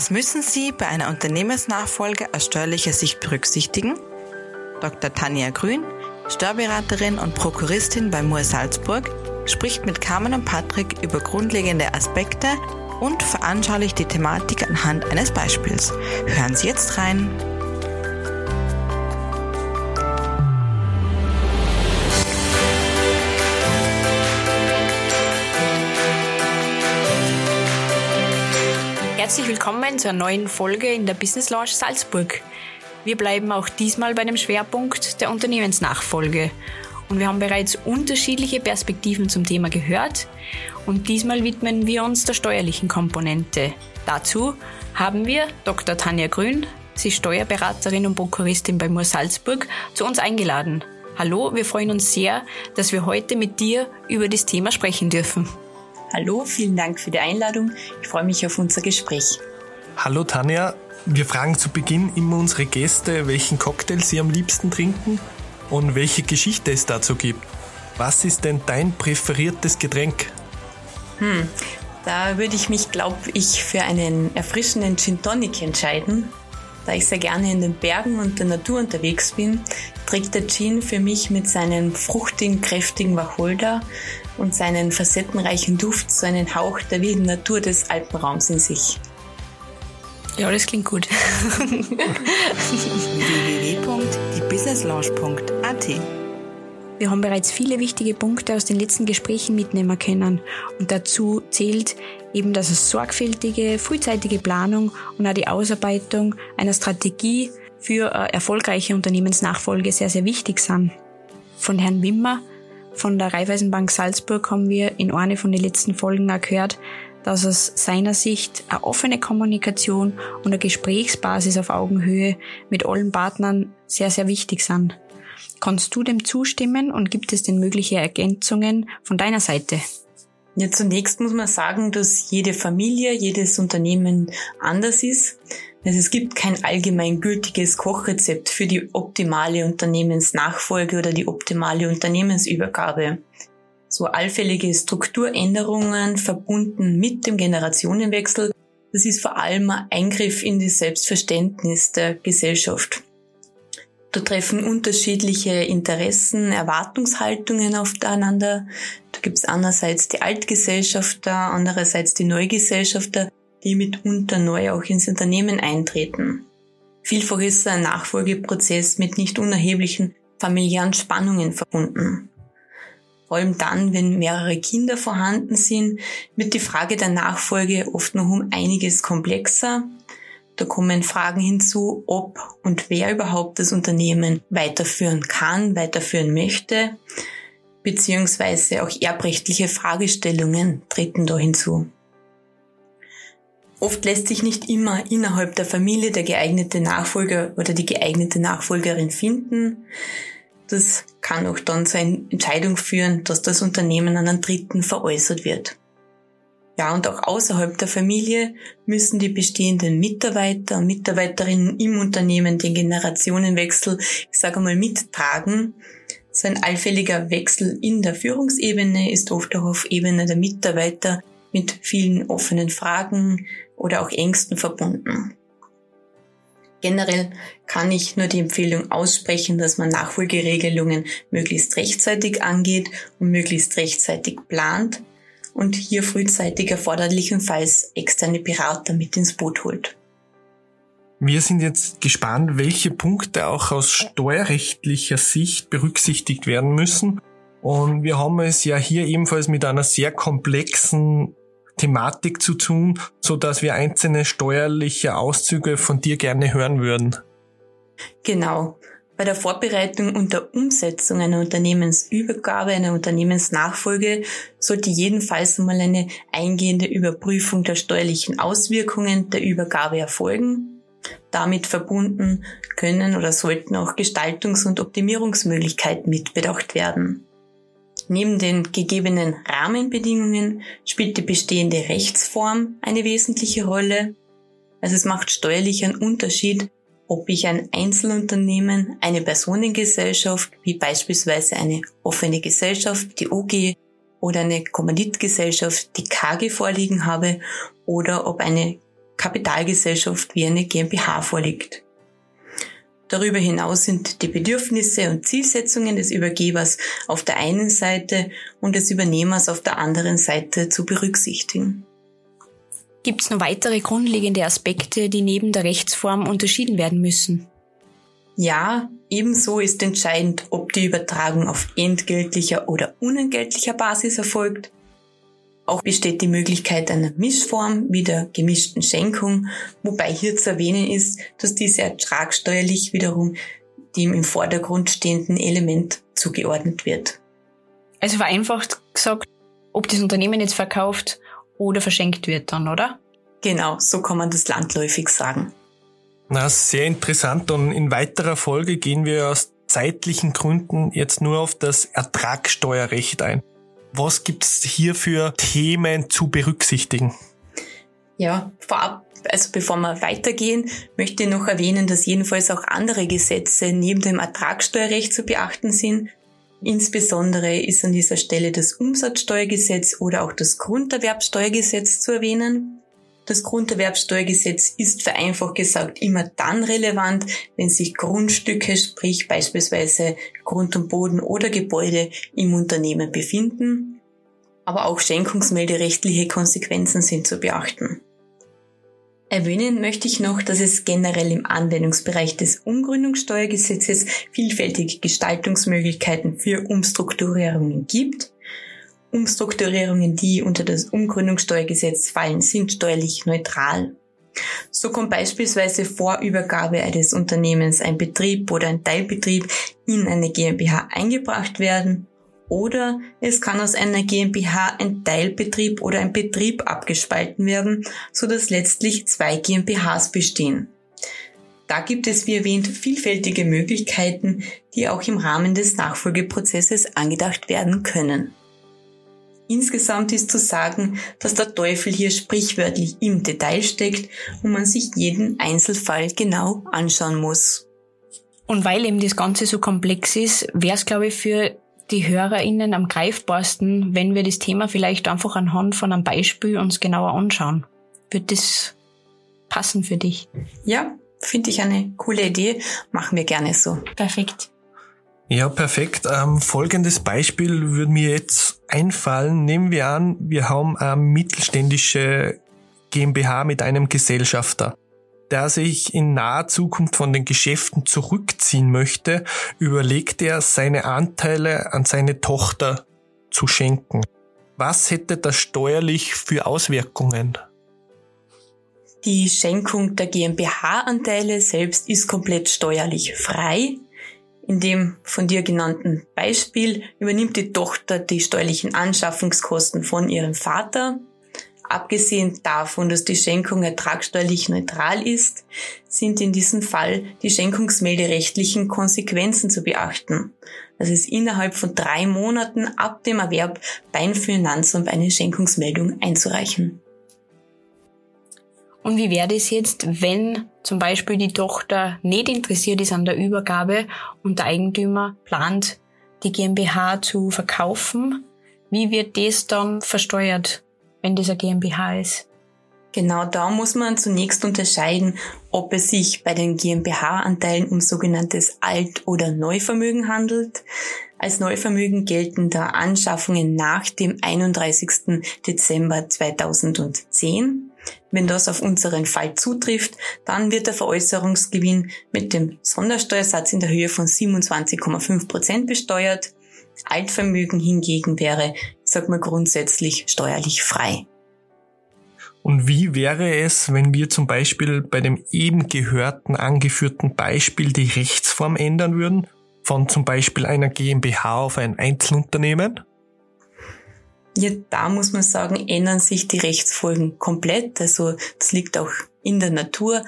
Was müssen Sie bei einer Unternehmensnachfolge aus steuerlicher Sicht berücksichtigen? Dr. Tanja Grün, Steuerberaterin und Prokuristin bei Moor Salzburg, spricht mit Carmen und Patrick über grundlegende Aspekte und veranschaulicht die Thematik anhand eines Beispiels. Hören Sie jetzt rein. Herzlich willkommen zur neuen Folge in der Business Lounge Salzburg. Wir bleiben auch diesmal bei dem Schwerpunkt der Unternehmensnachfolge. Und wir haben bereits unterschiedliche Perspektiven zum Thema gehört. Und diesmal widmen wir uns der steuerlichen Komponente. Dazu haben wir Dr. Tanja Grün, sie Steuerberaterin und Prokuristin bei Moor Salzburg, zu uns eingeladen. Hallo, wir freuen uns sehr, dass wir heute mit dir über das Thema sprechen dürfen. Hallo, vielen Dank für die Einladung. Ich freue mich auf unser Gespräch. Hallo Tanja, wir fragen zu Beginn immer unsere Gäste, welchen Cocktail sie am liebsten trinken und welche Geschichte es dazu gibt. Was ist denn dein präferiertes Getränk? Hm, da würde ich mich, glaube ich, für einen erfrischenden Gin Tonic entscheiden. Da ich sehr gerne in den Bergen und der Natur unterwegs bin, trägt der Gin für mich mit seinem fruchtigen, kräftigen Wacholder und seinen facettenreichen Duft so einen Hauch der wilden Natur des Alpenraums in sich. Ja, das klingt gut. www.diebusinesslounge.at Wir haben bereits viele wichtige Punkte aus den letzten Gesprächen mitnehmen können und dazu zählt eben, dass es sorgfältige, frühzeitige Planung und auch die Ausarbeitung einer Strategie für eine erfolgreiche Unternehmensnachfolge sehr, sehr wichtig sind. Von Herrn Wimmer von der Raiffeisenbank Salzburg haben wir in einer von den letzten Folgen auch gehört, dass aus seiner Sicht eine offene Kommunikation und eine Gesprächsbasis auf Augenhöhe mit allen Partnern sehr, sehr wichtig sind. Kannst du dem zustimmen und gibt es denn mögliche Ergänzungen von deiner Seite? Ja, zunächst muss man sagen, dass jede Familie, jedes Unternehmen anders ist. Also es gibt kein allgemeingültiges Kochrezept für die optimale Unternehmensnachfolge oder die optimale Unternehmensübergabe. So allfällige Strukturänderungen verbunden mit dem Generationenwechsel, das ist vor allem ein Eingriff in das Selbstverständnis der Gesellschaft. Da treffen unterschiedliche Interessen, Erwartungshaltungen aufeinander. Gibt es einerseits die Altgesellschafter, andererseits die Neugesellschafter, die mitunter neu auch ins Unternehmen eintreten. Vielfach ist ein Nachfolgeprozess mit nicht unerheblichen familiären Spannungen verbunden. Vor allem dann, wenn mehrere Kinder vorhanden sind, wird die Frage der Nachfolge oft noch um einiges komplexer. Da kommen Fragen hinzu, ob und wer überhaupt das Unternehmen weiterführen kann, weiterführen möchte, beziehungsweise auch erbrechtliche Fragestellungen treten da hinzu. Oft lässt sich nicht immer innerhalb der Familie der geeignete Nachfolger oder die geeignete Nachfolgerin finden. Das kann auch dann zu einer Entscheidung führen, dass das Unternehmen an einen Dritten veräußert wird. Ja, und auch außerhalb der Familie müssen die bestehenden Mitarbeiter und Mitarbeiterinnen im Unternehmen den Generationenwechsel, ich sage mal, mittragen. So ein allfälliger Wechsel in der Führungsebene ist oft auch auf Ebene der Mitarbeiter mit vielen offenen Fragen, oder auch Ängsten verbunden. Generell kann ich nur die Empfehlung aussprechen, dass man Nachfolgeregelungen möglichst rechtzeitig angeht und möglichst rechtzeitig plant und hier frühzeitig erforderlichenfalls externe Berater mit ins Boot holt. Wir sind jetzt gespannt, welche Punkte auch aus steuerrechtlicher Sicht berücksichtigt werden müssen. Und wir haben es ja hier ebenfalls mit einer sehr komplexen Thematik zu tun, so dass wir einzelne steuerliche Auszüge von dir gerne hören würden. Genau. Bei der Vorbereitung und der Umsetzung einer Unternehmensübergabe, einer Unternehmensnachfolge sollte jedenfalls einmal eine eingehende Überprüfung der steuerlichen Auswirkungen der Übergabe erfolgen. Damit verbunden können oder sollten auch Gestaltungs- und Optimierungsmöglichkeiten mitbedacht werden. Neben den gegebenen Rahmenbedingungen spielt die bestehende Rechtsform eine wesentliche Rolle. Also es macht steuerlich einen Unterschied, ob ich ein Einzelunternehmen, eine Personengesellschaft, wie beispielsweise eine offene Gesellschaft, die OG, oder eine Kommanditgesellschaft, die KG vorliegen habe, oder ob eine Kapitalgesellschaft wie eine GmbH vorliegt. Darüber hinaus sind die Bedürfnisse und Zielsetzungen des Übergebers auf der einen Seite und des Übernehmers auf der anderen Seite zu berücksichtigen. Gibt es noch weitere grundlegende Aspekte, die neben der Rechtsform unterschieden werden müssen? Ja, ebenso ist entscheidend, ob die Übertragung auf entgeltlicher oder unentgeltlicher Basis erfolgt auch besteht die Möglichkeit einer Mischform wie der gemischten Schenkung, wobei hier zu erwähnen ist, dass diese ertragsteuerlich wiederum dem im Vordergrund stehenden Element zugeordnet wird. Also vereinfacht gesagt, ob das Unternehmen jetzt verkauft oder verschenkt wird dann, oder? Genau, so kann man das landläufig sagen. Na, sehr interessant und in weiterer Folge gehen wir aus zeitlichen Gründen jetzt nur auf das Ertragssteuerrecht ein. Was gibt's hier für Themen zu berücksichtigen? Ja, vorab also bevor wir weitergehen, möchte ich noch erwähnen, dass jedenfalls auch andere Gesetze neben dem Ertragssteuerrecht zu beachten sind. Insbesondere ist an dieser Stelle das Umsatzsteuergesetz oder auch das Grunderwerbsteuergesetz zu erwähnen. Das Grunderwerbsteuergesetz ist vereinfacht gesagt immer dann relevant, wenn sich Grundstücke, sprich beispielsweise Grund und Boden oder Gebäude im Unternehmen befinden. Aber auch schenkungsmelderechtliche Konsequenzen sind zu beachten. Erwähnen möchte ich noch, dass es generell im Anwendungsbereich des Umgründungssteuergesetzes vielfältige Gestaltungsmöglichkeiten für Umstrukturierungen gibt Umstrukturierungen, die unter das Umgründungssteuergesetz fallen, sind steuerlich neutral. So kann beispielsweise vor Übergabe eines Unternehmens ein Betrieb oder ein Teilbetrieb in eine GmbH eingebracht werden oder es kann aus einer GmbH ein Teilbetrieb oder ein Betrieb abgespalten werden, so dass letztlich zwei GmbHs bestehen. Da gibt es, wie erwähnt, vielfältige Möglichkeiten, die auch im Rahmen des Nachfolgeprozesses angedacht werden können. Insgesamt ist zu sagen, dass der Teufel hier sprichwörtlich im Detail steckt und man sich jeden Einzelfall genau anschauen muss. Und weil eben das Ganze so komplex ist, wäre es, glaube ich, für die HörerInnen am greifbarsten, wenn wir das Thema vielleicht einfach anhand von einem Beispiel uns genauer anschauen. Wird das passen für dich? Ja, finde ich eine coole Idee. Machen wir gerne so. Perfekt. Ja, perfekt. Ähm, folgendes Beispiel würde mir jetzt einfallen. Nehmen wir an, wir haben eine mittelständische GmbH mit einem Gesellschafter, der sich in naher Zukunft von den Geschäften zurückziehen möchte, überlegt er, seine Anteile an seine Tochter zu schenken. Was hätte das steuerlich für Auswirkungen? Die Schenkung der GmbH-Anteile selbst ist komplett steuerlich frei. In dem von dir genannten Beispiel übernimmt die Tochter die steuerlichen Anschaffungskosten von ihrem Vater. Abgesehen davon, dass die Schenkung ertragsteuerlich neutral ist, sind in diesem Fall die schenkungsmelderechtlichen Konsequenzen zu beachten. Das ist innerhalb von drei Monaten ab dem Erwerb beim Finanzamt eine Schenkungsmeldung einzureichen. Und wie wäre das jetzt, wenn zum Beispiel die Tochter nicht interessiert ist an der Übergabe und der Eigentümer plant, die GmbH zu verkaufen? Wie wird das dann versteuert, wenn das eine GmbH ist? Genau da muss man zunächst unterscheiden, ob es sich bei den GmbH-Anteilen um sogenanntes Alt- oder Neuvermögen handelt. Als Neuvermögen gelten da Anschaffungen nach dem 31. Dezember 2010. Wenn das auf unseren Fall zutrifft, dann wird der Veräußerungsgewinn mit dem Sondersteuersatz in der Höhe von 27,5 Prozent besteuert. Altvermögen hingegen wäre, sag mal, grundsätzlich steuerlich frei. Und wie wäre es, wenn wir zum Beispiel bei dem eben gehörten angeführten Beispiel die Rechtsform ändern würden? Von zum Beispiel einer GmbH auf ein Einzelunternehmen? Ja, da muss man sagen, ändern sich die Rechtsfolgen komplett. Also das liegt auch in der Natur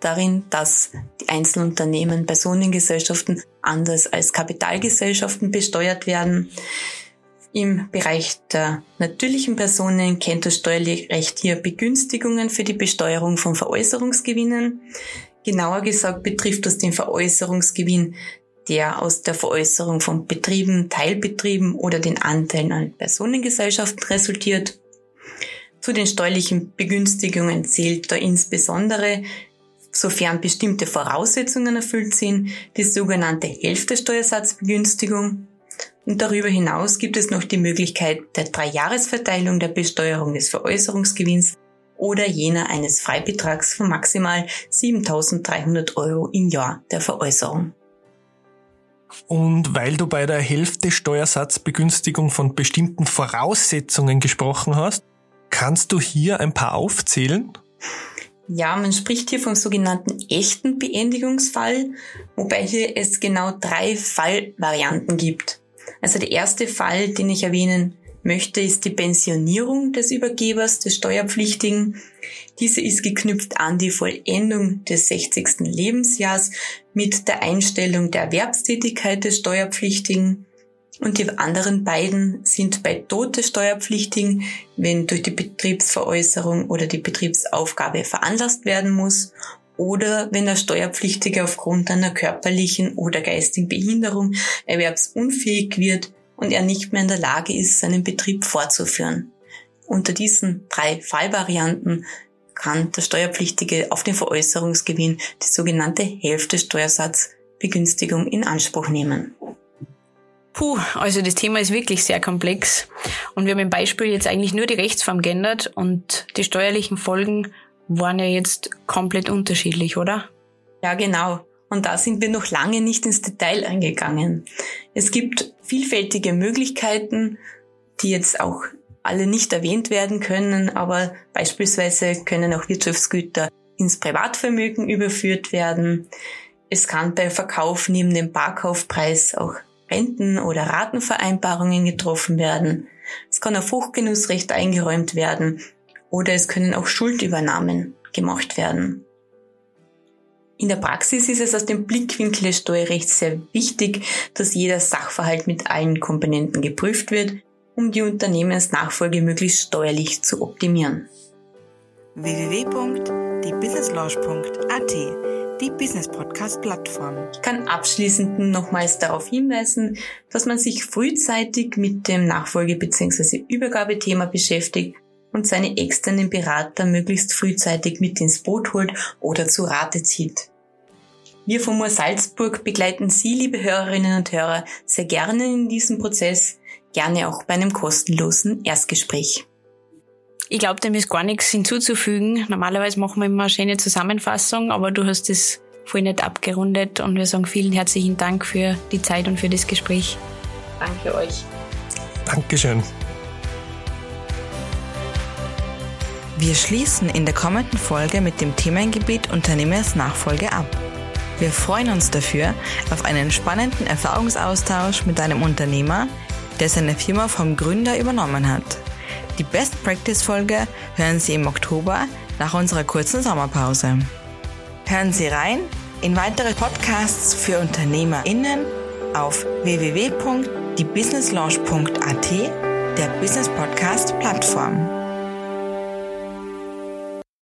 darin, dass die Einzelunternehmen, Personengesellschaften anders als Kapitalgesellschaften besteuert werden. Im Bereich der natürlichen Personen kennt das Steuerrecht hier Begünstigungen für die Besteuerung von Veräußerungsgewinnen. Genauer gesagt betrifft das den Veräußerungsgewinn der aus der Veräußerung von Betrieben, Teilbetrieben oder den Anteilen an Personengesellschaften resultiert. Zu den steuerlichen Begünstigungen zählt da insbesondere, sofern bestimmte Voraussetzungen erfüllt sind, die sogenannte Hälfte-Steuersatzbegünstigung. Und darüber hinaus gibt es noch die Möglichkeit der Dreijahresverteilung der Besteuerung des Veräußerungsgewinns oder jener eines Freibetrags von maximal 7.300 Euro im Jahr der Veräußerung. Und weil du bei der Hälfte Steuersatzbegünstigung von bestimmten Voraussetzungen gesprochen hast, kannst du hier ein paar aufzählen? Ja, man spricht hier vom sogenannten echten Beendigungsfall, wobei hier es genau drei Fallvarianten gibt. Also der erste Fall, den ich erwähnen möchte, ist die Pensionierung des Übergebers, des Steuerpflichtigen. Diese ist geknüpft an die Vollendung des 60. Lebensjahrs mit der Einstellung der Erwerbstätigkeit des Steuerpflichtigen. Und die anderen beiden sind bei Tod des Steuerpflichtigen, wenn durch die Betriebsveräußerung oder die Betriebsaufgabe veranlasst werden muss oder wenn der Steuerpflichtige aufgrund einer körperlichen oder geistigen Behinderung erwerbsunfähig wird und er nicht mehr in der Lage ist, seinen Betrieb fortzuführen. Unter diesen drei Fallvarianten kann der Steuerpflichtige auf den Veräußerungsgewinn die sogenannte Hälfte Steuersatzbegünstigung in Anspruch nehmen. Puh, also das Thema ist wirklich sehr komplex. Und wir haben im Beispiel jetzt eigentlich nur die Rechtsform geändert und die steuerlichen Folgen waren ja jetzt komplett unterschiedlich, oder? Ja, genau. Und da sind wir noch lange nicht ins Detail eingegangen. Es gibt vielfältige Möglichkeiten, die jetzt auch alle nicht erwähnt werden können, aber beispielsweise können auch Wirtschaftsgüter ins Privatvermögen überführt werden. Es kann bei Verkauf neben dem Barkaufpreis auch Renten- oder Ratenvereinbarungen getroffen werden. Es kann auf Hochgenussrecht eingeräumt werden oder es können auch Schuldübernahmen gemacht werden. In der Praxis ist es aus dem Blickwinkel des Steuerrechts sehr wichtig, dass jeder Sachverhalt mit allen Komponenten geprüft wird, um die Unternehmensnachfolge möglichst steuerlich zu optimieren. www.diebusinesslaunch.at die Business Podcast Plattform. Ich kann abschließend nochmals darauf hinweisen, dass man sich frühzeitig mit dem Nachfolge- bzw. Übergabethema beschäftigt und seine externen Berater möglichst frühzeitig mit ins Boot holt oder zu Rate zieht. Wir von Moor Salzburg begleiten Sie, liebe Hörerinnen und Hörer, sehr gerne in diesem Prozess, gerne auch bei einem kostenlosen Erstgespräch. Ich glaube, dem ist gar nichts hinzuzufügen. Normalerweise machen wir immer eine schöne Zusammenfassung, aber du hast es voll nicht abgerundet und wir sagen vielen herzlichen Dank für die Zeit und für das Gespräch. Danke euch. Dankeschön. Wir schließen in der kommenden Folge mit dem Themengebiet Unternehmensnachfolge ab. Wir freuen uns dafür auf einen spannenden Erfahrungsaustausch mit einem Unternehmer, der seine Firma vom Gründer übernommen hat. Die Best Practice Folge hören Sie im Oktober nach unserer kurzen Sommerpause. Hören Sie rein in weitere Podcasts für UnternehmerInnen auf www.diebusinesslaunch.at, der Business Podcast Plattform.